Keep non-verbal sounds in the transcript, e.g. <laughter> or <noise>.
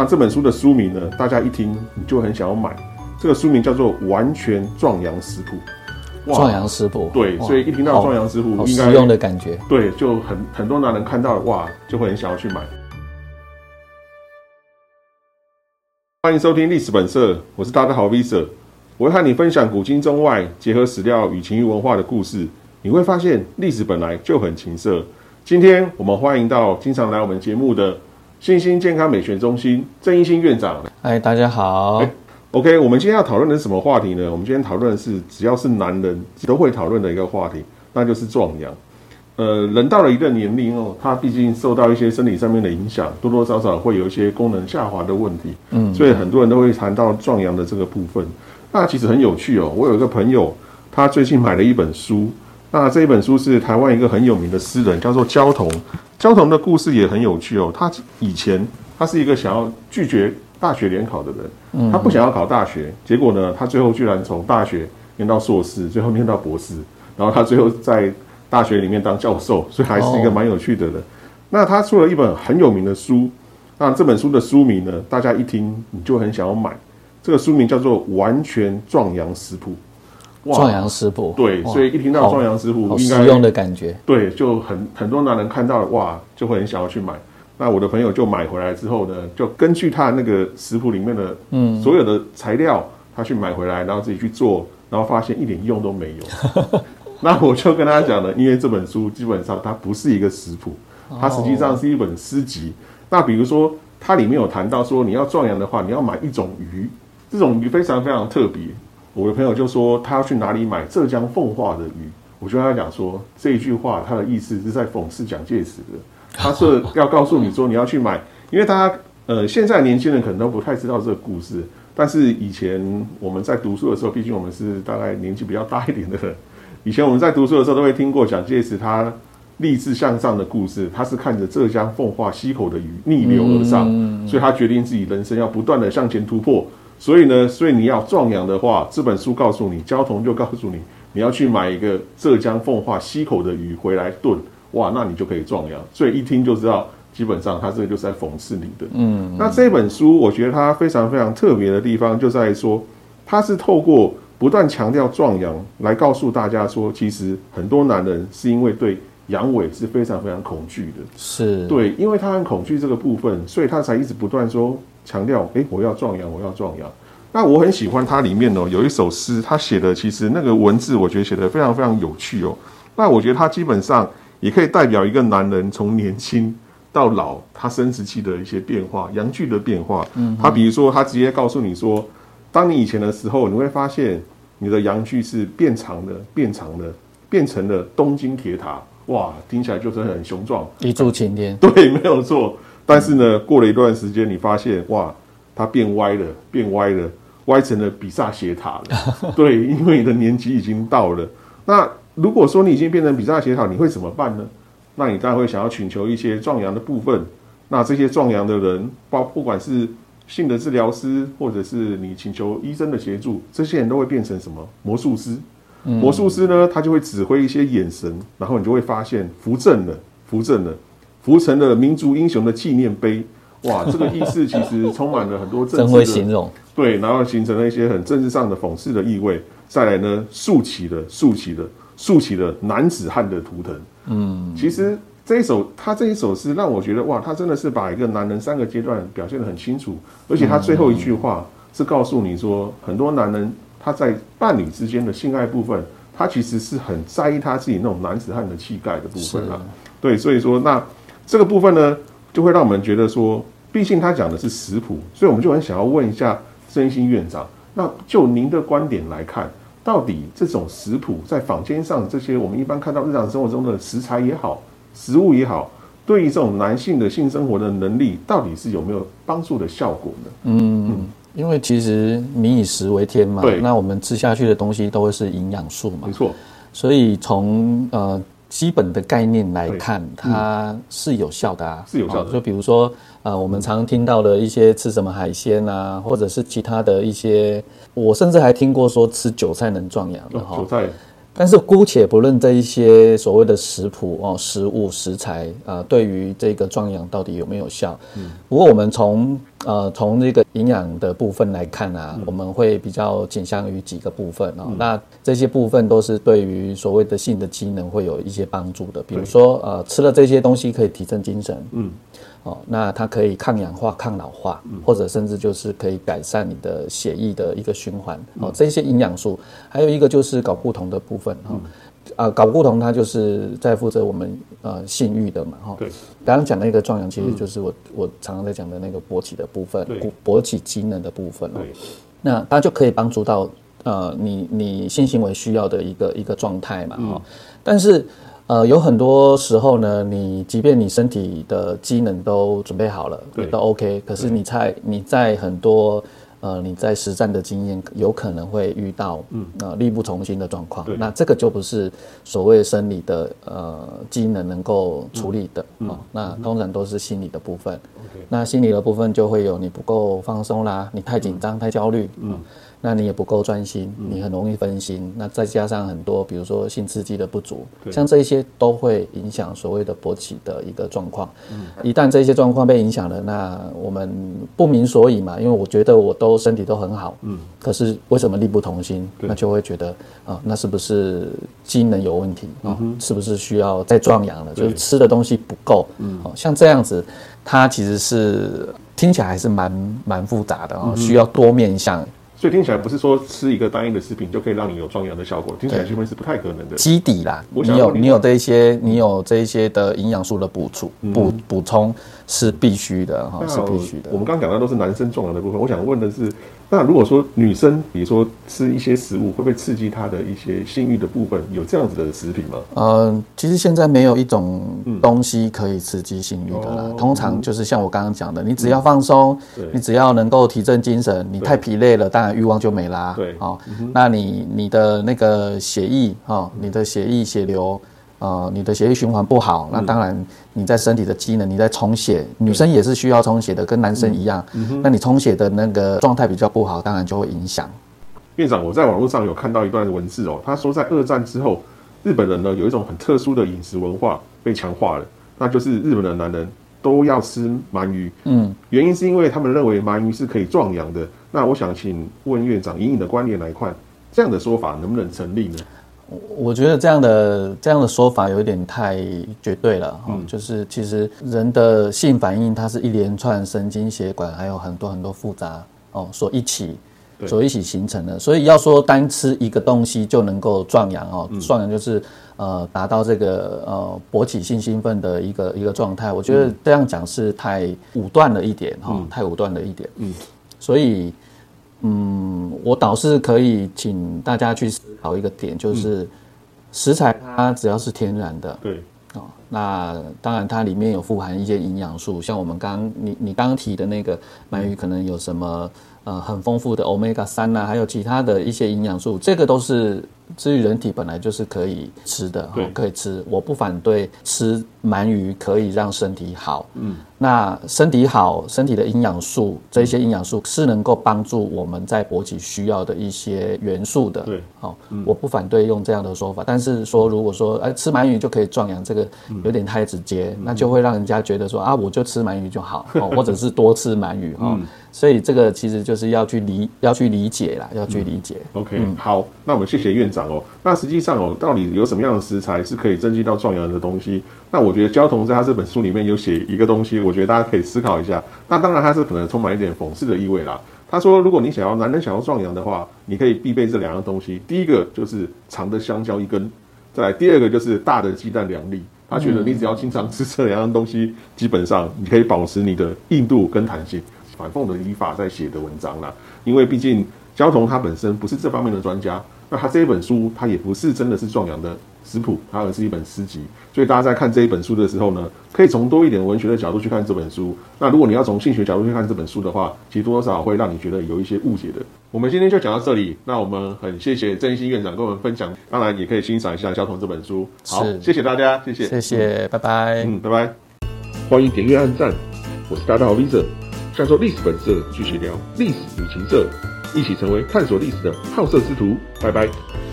那这本书的书名呢，大家一听你就很想要买。这个书名叫做《完全壮阳食谱》。壮阳食谱，对，所以一听到壮阳食谱，应该实用的感觉。对，就很很多男人看到哇，就会很想要去买。欢迎收听历史本色，我是大家好 Visa，我会和你分享古今中外结合史料与情欲文化的故事。你会发现历史本来就很情色。今天我们欢迎到经常来我们节目的信心健康美学中心郑一新院长。嗨，大家好。OK，我们今天要讨论的是什么话题呢？我们今天讨论的是只要是男人都会讨论的一个话题，那就是壮阳。呃，人到了一个年龄哦，他毕竟受到一些生理上面的影响，多多少少会有一些功能下滑的问题。嗯，所以很多人都会谈到壮阳的这个部分。那其实很有趣哦。我有一个朋友，他最近买了一本书。那这一本书是台湾一个很有名的诗人，叫做焦桐。焦桐的故事也很有趣哦。他以前他是一个想要拒绝大学联考的人，他不想要考大学，结果呢，他最后居然从大学念到硕士，最后念到博士，然后他最后在大学里面当教授，所以还是一个蛮有趣的人。那他出了一本很有名的书，那这本书的书名呢，大家一听你就很想要买。这个书名叫做《完全壮阳食谱》。壮阳食谱，对，所以一听到壮阳食谱，应该实用的感觉，对，就很很多男人看到哇，就会很想要去买。那我的朋友就买回来之后呢，就根据他那个食谱里面的嗯所有的材料，他去买回来，然后自己去做，然后发现一点用都没有。<laughs> 那我就跟他讲了，因为这本书基本上它不是一个食谱，它实际上是一本诗集。那比如说，它里面有谈到说，你要壮阳的话，你要买一种鱼，这种鱼非常非常特别。我的朋友就说他要去哪里买浙江奉化的鱼，我就跟他讲说这一句话他的意思是在讽刺蒋介石的，他是 <laughs> 要告诉你说你要去买，因为大家呃现在年轻人可能都不太知道这个故事，但是以前我们在读书的时候，毕竟我们是大概年纪比较大一点的人，以前我们在读书的时候都会听过蒋介石他励志向上的故事，他是看着浙江奉化溪口的鱼逆流而上，所以他决定自己人生要不断的向前突破。所以呢，所以你要壮阳的话，这本书告诉你，焦桐就告诉你，<laughs> 你要去买一个浙江奉化溪口的鱼回来炖，哇，那你就可以壮阳。所以一听就知道，基本上他这个就是在讽刺你的。嗯，那这本书我觉得它非常非常特别的地方，就在说，它是透过不断强调壮阳，来告诉大家说，其实很多男人是因为对阳痿是非常非常恐惧的。是对，因为他很恐惧这个部分，所以他才一直不断说。强调，哎，我要壮阳，我要壮阳。那我很喜欢它里面哦，有一首诗，他写的其实那个文字，我觉得写的非常非常有趣哦。那我觉得它基本上也可以代表一个男人从年轻到老，他生殖器的一些变化，阳具的变化。嗯，他比如说，他直接告诉你说，当你以前的时候，你会发现你的阳具是变长的，变长的，变成了东京铁塔。哇，听起来就是很雄壮，一柱擎天。对，没有错。但是呢，过了一段时间，你发现哇，它变歪了，变歪了，歪成了比萨斜塔了。<laughs> 对，因为你的年纪已经到了。那如果说你已经变成比萨斜塔，你会怎么办呢？那你当然会想要请求一些壮阳的部分。那这些壮阳的人，包不管是性的治疗师，或者是你请求医生的协助，这些人都会变成什么魔术师？魔术师呢，他就会指挥一些眼神，然后你就会发现扶正了，扶正了。浮成了民族英雄的纪念碑，哇，这个意思其实充满了很多政治的，<laughs> 对，然后形成了一些很政治上的讽刺的意味。再来呢，竖起了，竖起了，竖起了男子汉的图腾。嗯，其实这一首他这一首诗让我觉得，哇，他真的是把一个男人三个阶段表现的很清楚，而且他最后一句话是告诉你说，很多男人他在伴侣之间的性爱部分，他其实是很在意他自己那种男子汉的气概的部分啊。对，所以说那。这个部分呢，就会让我们觉得说，毕竟他讲的是食谱，所以我们就很想要问一下真心院长，那就您的观点来看，到底这种食谱在坊间上这些我们一般看到日常生活中的食材也好，食物也好，对于这种男性的性生活的能力，到底是有没有帮助的效果呢？嗯，因为其实民以食为天嘛，对，那我们吃下去的东西都会是营养素嘛，没错，所以从呃。基本的概念来看，它是有效的啊，是有效的。就比如说，呃，我们常听到的一些吃什么海鲜啊，或者是其他的一些，我甚至还听过说吃韭菜能壮阳的哈。韭菜，但是姑且不论这一些所谓的食谱哦、食物、食材啊，对于这个壮阳到底有没有效？嗯，不过我们从呃从这个营养的部分来看啊，我们会比较倾向于几个部分哦。那这些部分都是对于所谓的性的机能会有一些帮助的，比如说呃吃了这些东西可以提振精神，嗯。哦，那它可以抗氧化、抗老化，或者甚至就是可以改善你的血液的一个循环。哦，这些营养素，还有一个就是睾固酮的部分。哈，啊，睾固酮它就是在负责我们呃性欲的嘛。哈，对。刚刚讲那个壮阳，其实就是我我常常在讲的那个勃起的部分，勃起机能的部分。对。那它就可以帮助到呃你你性行为需要的一个一个状态嘛。哈，但是。呃，有很多时候呢，你即便你身体的机能都准备好了，都 OK，可是你在你在很多呃你在实战的经验，有可能会遇到嗯。呃力不从心的状况，那这个就不是所谓生理的呃机能能够处理的哦，那通常都是心理的部分，那心理的部分就会有你不够放松啦，你太紧张太焦虑，嗯。那你也不够专心，你很容易分心。那再加上很多，比如说性刺激的不足，像这些都会影响所谓的勃起的一个状况。一旦这些状况被影响了，那我们不明所以嘛，因为我觉得我都身体都很好，嗯，可是为什么力不从心？那就会觉得啊，那是不是机能有问题啊？是不是需要再壮阳了？就是吃的东西不够。嗯，像这样子，它其实是听起来还是蛮蛮复杂的哦，需要多面向。所以听起来不是说吃一个单一的食品就可以让你有壮阳的效果，听起来基本是不太可能的。基底啦，你有你有这一些，你有这一些的营养素的补充补补充是必须的哈，是必须的。我们刚刚讲的都是男生壮阳的部分，我想问的是。那如果说女生，比如说吃一些食物，会不会刺激她的一些性欲的部分？有这样子的食品吗？嗯，其实现在没有一种东西可以刺激性欲的啦。通常就是像我刚刚讲的，你只要放松，你只要能够提振精神，你太疲累了，当然欲望就没啦。对，哦，那你你的那个血液哈，你的血液血流。呃，你的血液循环不好，那当然你在身体的机能，你在充血，女生也是需要充血的，跟男生一样。那你充血的那个状态比较不好，当然就会影响。院长，我在网络上有看到一段文字哦，他说在二战之后，日本人呢有一种很特殊的饮食文化被强化了，那就是日本的男人都要吃鳗鱼。嗯，原因是因为他们认为鳗鱼是可以壮阳的。那我想请问院长，以你的观点来看，这样的说法能不能成立呢？我觉得这样的这样的说法有点太绝对了哈，就是其实人的性反应，它是一连串神经血管，还有很多很多复杂哦，所一起所一起形成的。所以要说单吃一个东西就能够壮阳哦，壮阳就是呃达到这个呃勃起性兴奋的一个一个状态。我觉得这样讲是太武断了一点哈，太武断了一点。嗯，所以。嗯，我倒是可以请大家去思考一个点，就是食材它只要是天然的，对，哦，那当然它里面有富含一些营养素，像我们刚你你刚刚提的那个鳗鱼，可能有什么呃很丰富的 omega 三呐，还有其他的一些营养素，这个都是。至于人体本来就是可以吃的，可以吃，我不反对吃鳗鱼，可以让身体好。嗯，那身体好，身体的营养素，这些营养素是能够帮助我们在勃起需要的一些元素的。对，好，我不反对用这样的说法，但是说如果说哎吃鳗鱼就可以壮阳，这个有点太直接，那就会让人家觉得说啊我就吃鳗鱼就好，<laughs> 或者是多吃鳗鱼哈。所以这个其实就是要去理要去理解啦，要去理解。OK，好，那我们谢谢院长哦。那实际上哦，到底有什么样的食材是可以增进到壮阳的东西？那我觉得焦桐在他这本书里面有写一个东西，我觉得大家可以思考一下。那当然他是可能充满一点讽刺的意味啦。他说，如果你想要男人想要壮阳的话，你可以必备这两样东西。第一个就是长的香蕉一根，再来第二个就是大的鸡蛋两粒。他觉得你只要经常吃这两样东西，基本上你可以保持你的硬度跟弹性。反凤的语法在写的文章啦，因为毕竟焦桐他本身不是这方面的专家，那他这一本书他也不是真的是壮阳的食谱，它而是一本诗集，所以大家在看这一本书的时候呢，可以从多一点文学的角度去看这本书。那如果你要从性学角度去看这本书的话，其实多多少少会让你觉得有一些误解的。我们今天就讲到这里，那我们很谢谢郑新院长跟我们分享，当然也可以欣赏一下焦桐这本书。好，谢谢大家，谢谢，谢谢，拜拜，嗯，拜拜，欢迎点阅按赞，我是大道 Visa。下周历史本色继续聊历史旅行社，一起成为探索历史的好色之徒。拜拜。